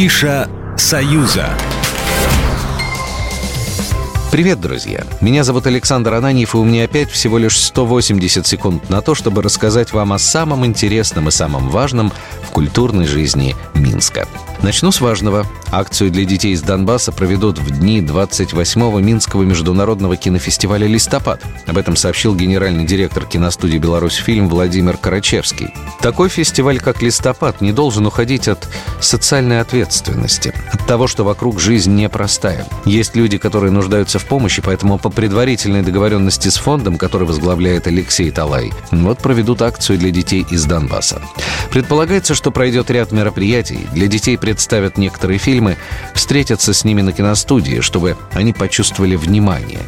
Афиша «Союза». Привет, друзья! Меня зовут Александр Ананьев, и у меня опять всего лишь 180 секунд на то, чтобы рассказать вам о самом интересном и самом важном в культурной жизни Минска. Начну с важного. Акцию для детей из Донбасса проведут в дни 28-го Минского международного кинофестиваля «Листопад». Об этом сообщил генеральный директор киностудии «Беларусь фильм» Владимир Карачевский. Такой фестиваль, как «Листопад», не должен уходить от социальной ответственности, от того, что вокруг жизнь непростая. Есть люди, которые нуждаются в помощи, поэтому по предварительной договоренности с фондом, который возглавляет Алексей Талай, вот проведут акцию для детей из Донбасса. Предполагается, что пройдет ряд мероприятий. Для детей представят некоторые фильмы, встретятся с ними на киностудии, чтобы они почувствовали внимание.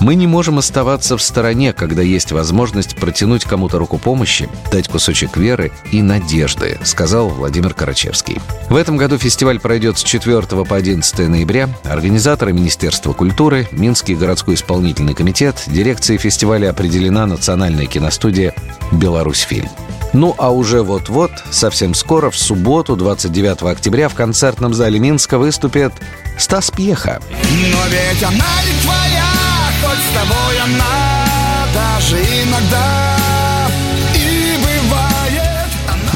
Мы не можем оставаться в стороне, когда есть возможность протянуть кому-то руку помощи, дать кусочек веры и надежды, сказал Владимир Карачевский. В этом году фестиваль пройдет с 4 по 11 ноября. Организаторы Министерства культуры, Минский городской исполнительный комитет, дирекции фестиваля определена национальная киностудия «Беларусь фильм». Ну а уже вот-вот, совсем скоро, в субботу, 29 октября, в концертном зале Минска выступит Стас Пьеха. Но ведь она не твоя, хоть с тобой она даже иногда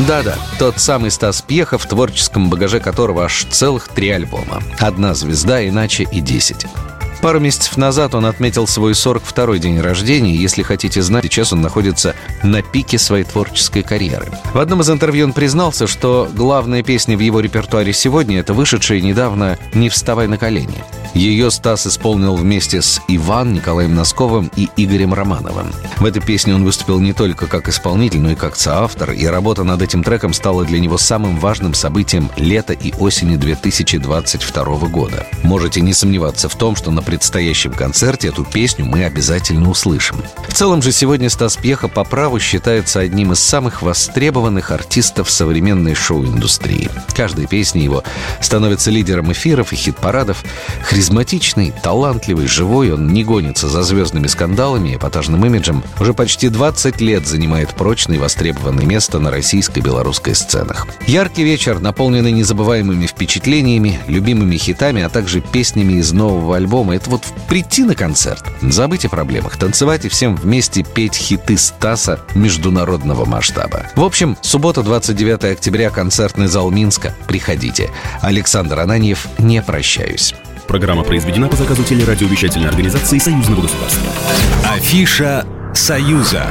Да-да, тот самый Стас Пьеха, в творческом багаже которого аж целых три альбома. Одна звезда, иначе и десять. Пару месяцев назад он отметил свой 42-й день рождения, если хотите знать, сейчас он находится на пике своей творческой карьеры. В одном из интервью он признался, что главная песня в его репертуаре сегодня – это вышедшая недавно «Не вставай на колени». Ее Стас исполнил вместе с Иван, Николаем Носковым и Игорем Романовым. В этой песне он выступил не только как исполнитель, но и как соавтор, и работа над этим треком стала для него самым важным событием лета и осени 2022 года. Можете не сомневаться в том, что на предстоящем концерте эту песню мы обязательно услышим. В целом же сегодня Стас Пьеха по праву считается одним из самых востребованных артистов современной шоу-индустрии. Каждая песня его становится лидером эфиров и хит-парадов. Харизматичный, талантливый, живой, он не гонится за звездными скандалами и эпатажным имиджем. Уже почти 20 лет занимает прочное и востребованное место на российской и белорусской сценах. Яркий вечер, наполненный незабываемыми впечатлениями, любимыми хитами, а также песнями из нового альбома. Это вот прийти на концерт, забыть о проблемах, танцевать и всем вместе петь хиты Стаса международного масштаба. В общем, суббота, 29 октября, концертный зал Минска. Приходите. Александр Ананьев, не прощаюсь. Программа произведена по заказу телерадиовещательной организации Союзного государства. Афиша «Союза».